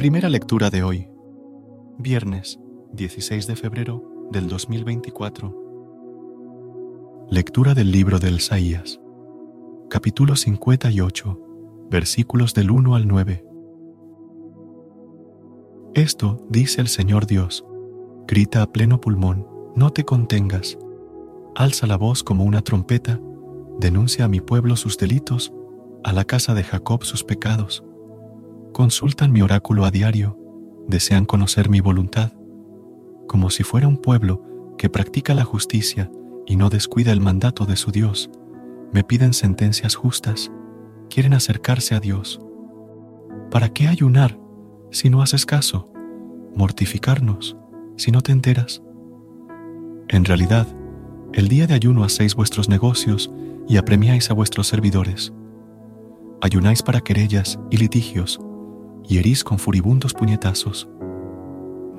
Primera lectura de hoy, viernes 16 de febrero del 2024. Lectura del libro de Isaías, capítulo 58, versículos del 1 al 9. Esto dice el Señor Dios, grita a pleno pulmón, no te contengas, alza la voz como una trompeta, denuncia a mi pueblo sus delitos, a la casa de Jacob sus pecados consultan mi oráculo a diario, desean conocer mi voluntad, como si fuera un pueblo que practica la justicia y no descuida el mandato de su Dios. Me piden sentencias justas, quieren acercarse a Dios. ¿Para qué ayunar si no haces caso? ¿Mortificarnos si no te enteras? En realidad, el día de ayuno hacéis vuestros negocios y apremiáis a vuestros servidores. Ayunáis para querellas y litigios y herís con furibundos puñetazos.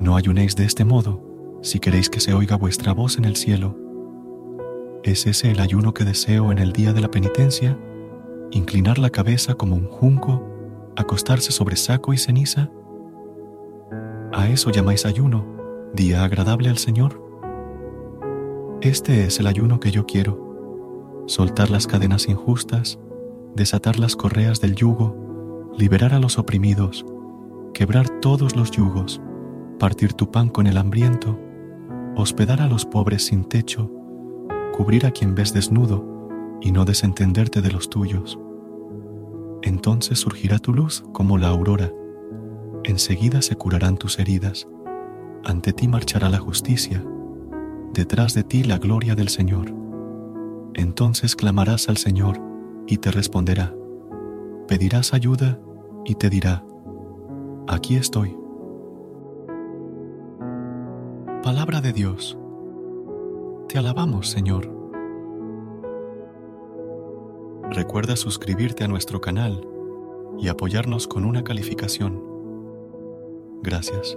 No ayunéis de este modo si queréis que se oiga vuestra voz en el cielo. ¿Es ese el ayuno que deseo en el día de la penitencia? ¿Inclinar la cabeza como un junco? ¿Acostarse sobre saco y ceniza? ¿A eso llamáis ayuno, día agradable al Señor? Este es el ayuno que yo quiero, soltar las cadenas injustas, desatar las correas del yugo, liberar a los oprimidos, quebrar todos los yugos, partir tu pan con el hambriento, hospedar a los pobres sin techo, cubrir a quien ves desnudo y no desentenderte de los tuyos. Entonces surgirá tu luz como la aurora, enseguida se curarán tus heridas, ante ti marchará la justicia, detrás de ti la gloria del Señor. Entonces clamarás al Señor y te responderá pedirás ayuda y te dirá, aquí estoy. Palabra de Dios. Te alabamos, Señor. Recuerda suscribirte a nuestro canal y apoyarnos con una calificación. Gracias.